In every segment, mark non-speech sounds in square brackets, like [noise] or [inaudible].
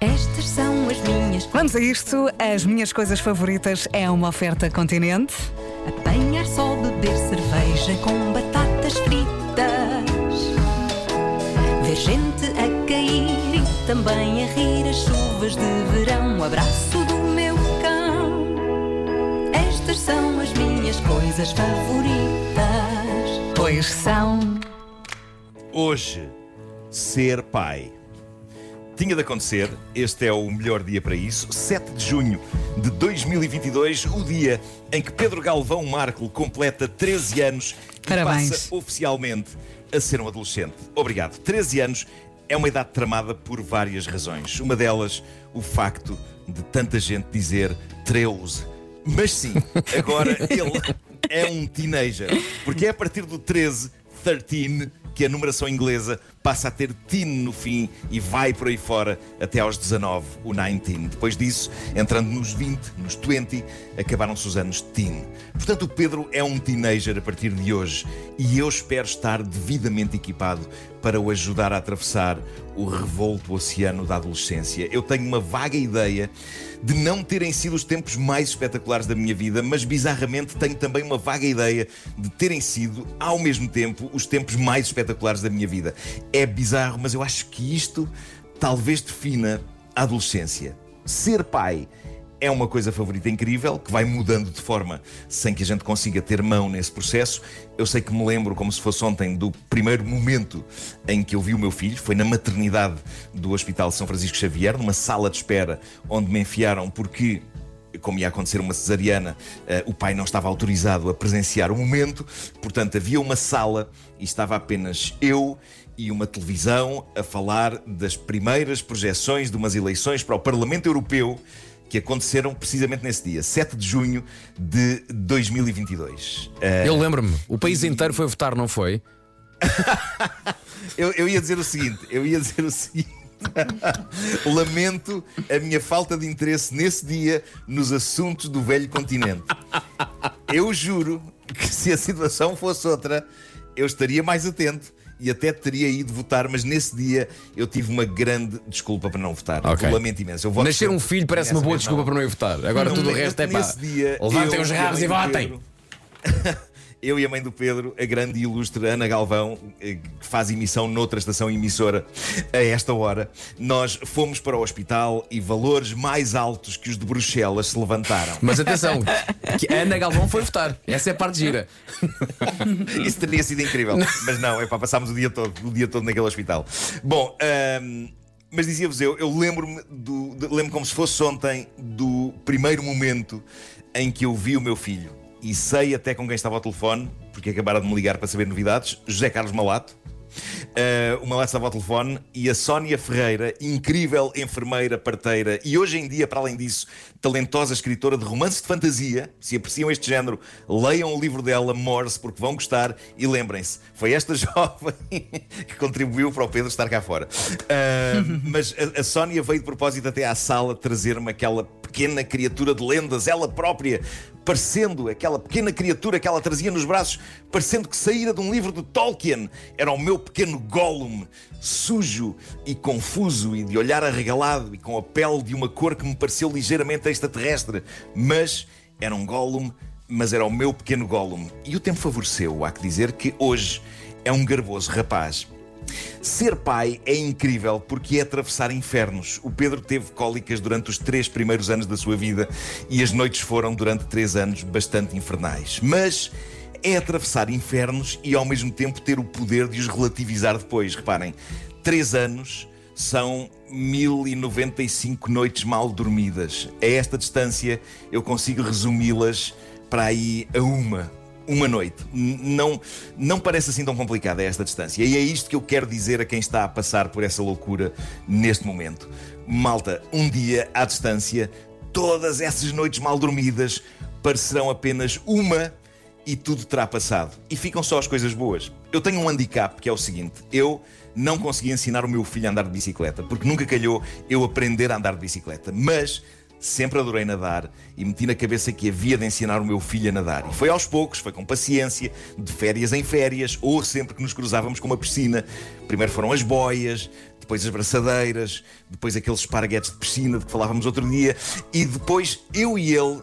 Estas são as minhas. Vamos a isto. As minhas coisas favoritas é uma oferta continente. Apanhar só, beber cerveja com batatas fritas. Ver gente a cair e também a rir as chuvas de verão. O abraço do meu cão. Estas são as minhas coisas favoritas. Pois são. Hoje, ser pai. Tinha de acontecer, este é o melhor dia para isso, 7 de junho de 2022, o dia em que Pedro Galvão Marco completa 13 anos e Parabéns. passa oficialmente a ser um adolescente. Obrigado. 13 anos é uma idade tramada por várias razões. Uma delas, o facto de tanta gente dizer 13. Mas sim, agora [laughs] ele é um teenager. Porque é a partir do 13, 13, que a numeração inglesa passa a ter teen no fim e vai por aí fora até aos 19, o 19. Depois disso, entrando nos 20, nos 20, acabaram-se os anos teen. Portanto, o Pedro é um teenager a partir de hoje e eu espero estar devidamente equipado para o ajudar a atravessar o revolto oceano da adolescência. Eu tenho uma vaga ideia de não terem sido os tempos mais espetaculares da minha vida, mas bizarramente tenho também uma vaga ideia de terem sido, ao mesmo tempo, os tempos mais espetaculares da minha vida. É bizarro, mas eu acho que isto talvez defina a adolescência. Ser pai é uma coisa favorita incrível, que vai mudando de forma sem que a gente consiga ter mão nesse processo. Eu sei que me lembro, como se fosse ontem, do primeiro momento em que eu vi o meu filho. Foi na maternidade do Hospital São Francisco Xavier, numa sala de espera, onde me enfiaram porque como ia acontecer uma cesariana, eh, o pai não estava autorizado a presenciar o momento, portanto havia uma sala e estava apenas eu e uma televisão a falar das primeiras projeções de umas eleições para o Parlamento Europeu que aconteceram precisamente nesse dia, 7 de junho de 2022. Eh, Eu lembro-me, o país inteiro foi votar, não foi? [laughs] eu, eu ia dizer o seguinte: eu ia dizer o seguinte. [laughs] Lamento a minha falta de interesse nesse dia nos assuntos do velho continente. Eu juro que se a situação fosse outra, eu estaria mais atento e até teria ido votar, mas nesse dia eu tive uma grande desculpa para não votar. Ok. Eu lamento imenso. Nascer um filho parece uma boa desculpa não. para não ir votar. Agora Não, tudo o resto é pá. dia, Levantem eu os rabos e votem. Eu e a mãe do Pedro, a grande e ilustre Ana Galvão, eh, que faz emissão noutra estação emissora a esta hora, nós fomos para o hospital e valores mais altos que os de Bruxelas se levantaram. Mas atenção, que a Ana Galvão foi votar. Essa é a parte gira. [laughs] Isso teria sido incrível. Mas não, é pá, passámos o dia todo, o dia todo naquele hospital. Bom, mas dizia-vos eu, eu lembro-me do. lembro como se fosse ontem do primeiro momento em que eu vi o meu filho. E sei até com quem estava ao telefone, porque acabaram de me ligar para saber novidades, José Carlos Malato. Uh, o Malato estava ao telefone e a Sónia Ferreira, incrível enfermeira, parteira e hoje em dia, para além disso, talentosa escritora de romances de fantasia. Se apreciam este género, leiam o livro dela, Morse, porque vão gostar. E lembrem-se, foi esta [laughs] jovem que contribuiu para o Pedro estar cá fora. Uh, [laughs] mas a, a Sónia veio de propósito até à sala trazer-me aquela pequena criatura de lendas, ela própria, parecendo aquela pequena criatura que ela trazia nos braços, parecendo que saíra de um livro de Tolkien. Era o meu pequeno Gollum, sujo e confuso e de olhar arregalado e com a pele de uma cor que me pareceu ligeiramente extraterrestre, mas era um Gollum, mas era o meu pequeno Gollum. E o tempo favoreceu, há que dizer que hoje é um garboso rapaz. Ser pai é incrível porque é atravessar infernos. O Pedro teve cólicas durante os três primeiros anos da sua vida e as noites foram, durante três anos, bastante infernais. Mas é atravessar infernos e ao mesmo tempo ter o poder de os relativizar depois. Reparem, três anos são 1095 noites mal dormidas. A esta distância eu consigo resumi-las para aí a uma uma noite. Não, não parece assim tão complicada esta distância. E é isto que eu quero dizer a quem está a passar por essa loucura neste momento. Malta, um dia à distância, todas essas noites mal dormidas parecerão apenas uma e tudo terá passado. E ficam só as coisas boas. Eu tenho um handicap que é o seguinte: eu não consegui ensinar o meu filho a andar de bicicleta, porque nunca calhou eu aprender a andar de bicicleta. Mas Sempre adorei nadar e meti na cabeça que havia de ensinar o meu filho a nadar. E foi aos poucos, foi com paciência, de férias em férias, ou sempre que nos cruzávamos com uma piscina. Primeiro foram as boias, depois as braçadeiras, depois aqueles esparguetes de piscina de que falávamos outro dia, e depois eu e ele,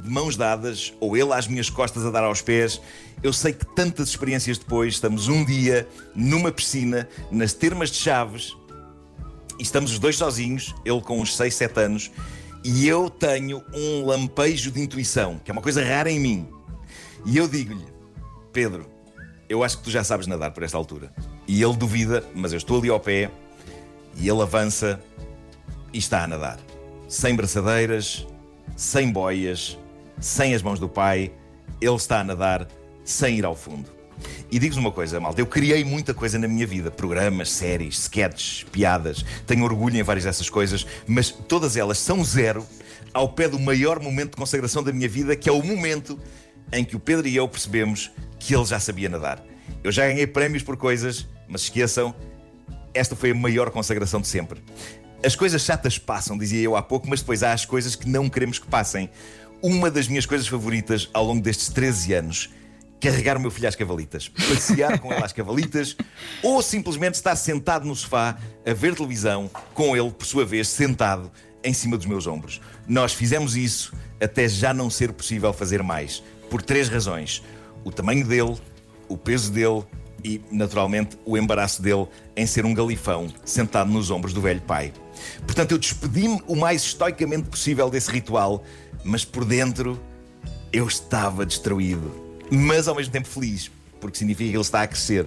de mãos dadas, ou ele às minhas costas a dar aos pés. Eu sei que tantas experiências depois, estamos um dia numa piscina, nas termas de Chaves, e estamos os dois sozinhos, ele com uns 6, 7 anos, e eu tenho um lampejo de intuição, que é uma coisa rara em mim. E eu digo-lhe, Pedro, eu acho que tu já sabes nadar por esta altura. E ele duvida, mas eu estou ali ao pé, e ele avança e está a nadar. Sem braçadeiras, sem boias, sem as mãos do pai, ele está a nadar sem ir ao fundo. E digo-vos uma coisa, malta, eu criei muita coisa na minha vida: programas, séries, sketches, piadas. Tenho orgulho em várias dessas coisas, mas todas elas são zero ao pé do maior momento de consagração da minha vida, que é o momento em que o Pedro e eu percebemos que ele já sabia nadar. Eu já ganhei prémios por coisas, mas esqueçam, esta foi a maior consagração de sempre. As coisas chatas passam, dizia eu há pouco, mas depois há as coisas que não queremos que passem. Uma das minhas coisas favoritas ao longo destes 13 anos carregar o meu filho às cavalitas, passear com ele às cavalitas ou simplesmente estar sentado no sofá a ver televisão com ele, por sua vez, sentado em cima dos meus ombros. Nós fizemos isso até já não ser possível fazer mais, por três razões: o tamanho dele, o peso dele e, naturalmente, o embaraço dele em ser um galifão sentado nos ombros do velho pai. Portanto, eu despedi-me o mais estoicamente possível desse ritual, mas por dentro eu estava destruído mas ao mesmo tempo feliz, porque significa que ele está a crescer,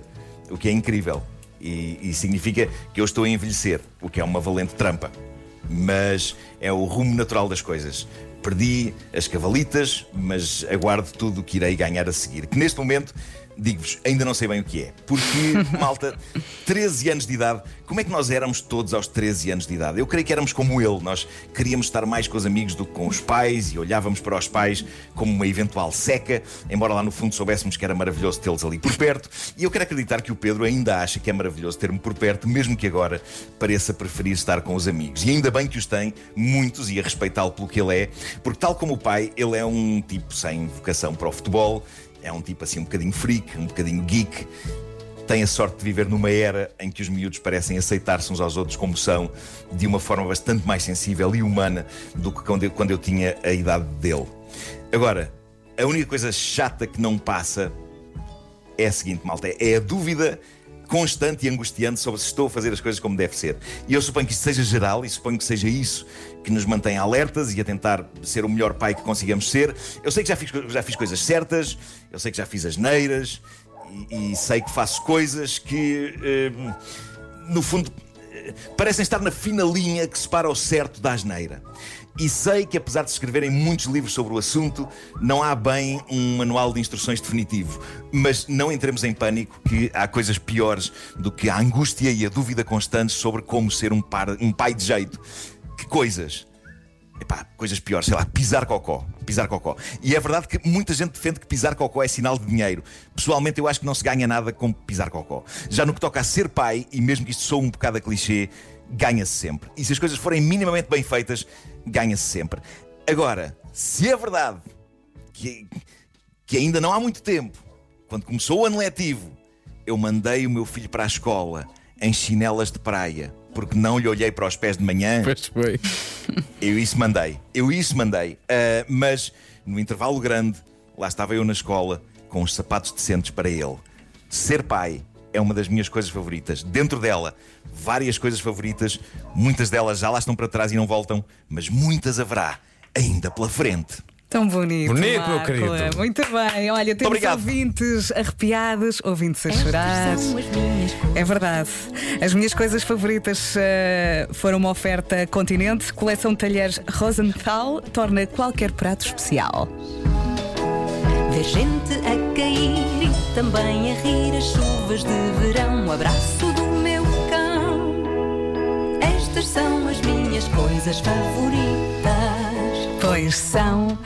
o que é incrível. E, e, significa que eu estou a envelhecer, o que é uma valente trampa. Mas é o rumo natural das coisas. Perdi as cavalitas, mas aguardo tudo o que irei ganhar a seguir. Que neste momento digo-vos, ainda não sei bem o que é. Porque, [laughs] malta, 13 anos de idade, como é que nós éramos todos aos 13 anos de idade? Eu creio que éramos como ele, nós queríamos estar mais com os amigos do que com os pais e olhávamos para os pais como uma eventual seca, embora lá no fundo soubéssemos que era maravilhoso tê-los ali por perto. E eu quero acreditar que o Pedro ainda acha que é maravilhoso ter-me por perto, mesmo que agora pareça preferir estar com os amigos. E ainda bem que os tem, muitos, e a respeitá-lo pelo que ele é, porque, tal como o pai, ele é um tipo sem vocação para o futebol é um tipo assim um bocadinho freak, um bocadinho geek. Tem a sorte de viver numa era em que os miúdos parecem aceitar-se uns aos outros como são, de uma forma bastante mais sensível e humana do que quando eu, quando eu tinha a idade dele. Agora, a única coisa chata que não passa é a seguinte, malta: é a dúvida constante e angustiante sobre se estou a fazer as coisas como deve ser. E eu suponho que isso seja geral e suponho que seja isso que nos mantém alertas e a tentar ser o melhor pai que consigamos ser. Eu sei que já fiz, já fiz coisas certas, eu sei que já fiz asneiras e, e sei que faço coisas que, eh, no fundo, parecem estar na fina linha que separa o certo da asneira. E sei que, apesar de se escreverem muitos livros sobre o assunto, não há bem um manual de instruções definitivo. Mas não entremos em pânico, que há coisas piores do que a angústia e a dúvida constantes sobre como ser um, par, um pai de jeito. Que coisas? Epá, coisas piores, sei lá, pisar cocó. Pisar cocó. E é verdade que muita gente defende que pisar cocó é sinal de dinheiro. Pessoalmente, eu acho que não se ganha nada com pisar cocó. Já no que toca a ser pai, e mesmo que isto sou um bocado a clichê, ganha-se sempre. E se as coisas forem minimamente bem feitas, ganha-se sempre. Agora, se é verdade que, que ainda não há muito tempo, quando começou o ano letivo, eu mandei o meu filho para a escola em chinelas de praia, porque não lhe olhei para os pés de manhã. Pois foi. Eu isso mandei, eu isso mandei. Uh, mas no intervalo grande, lá estava eu na escola com os sapatos decentes para ele. Ser pai é uma das minhas coisas favoritas. Dentro dela, várias coisas favoritas, muitas delas já lá estão para trás e não voltam, mas muitas haverá ainda pela frente. Tão bonito. Bonito, Marco. meu querido. Muito bem. Olha, temos Obrigado. ouvintes arrepiados, ouvintes a chorar. Estas são as minhas coisas. É verdade. As minhas coisas favoritas eh, foram uma oferta Continente, coleção de talheres Rosenthal, torna qualquer prato especial. Ver gente a cair e também a rir as chuvas de verão. O abraço do meu cão. Estas são as minhas coisas favoritas. Pois são.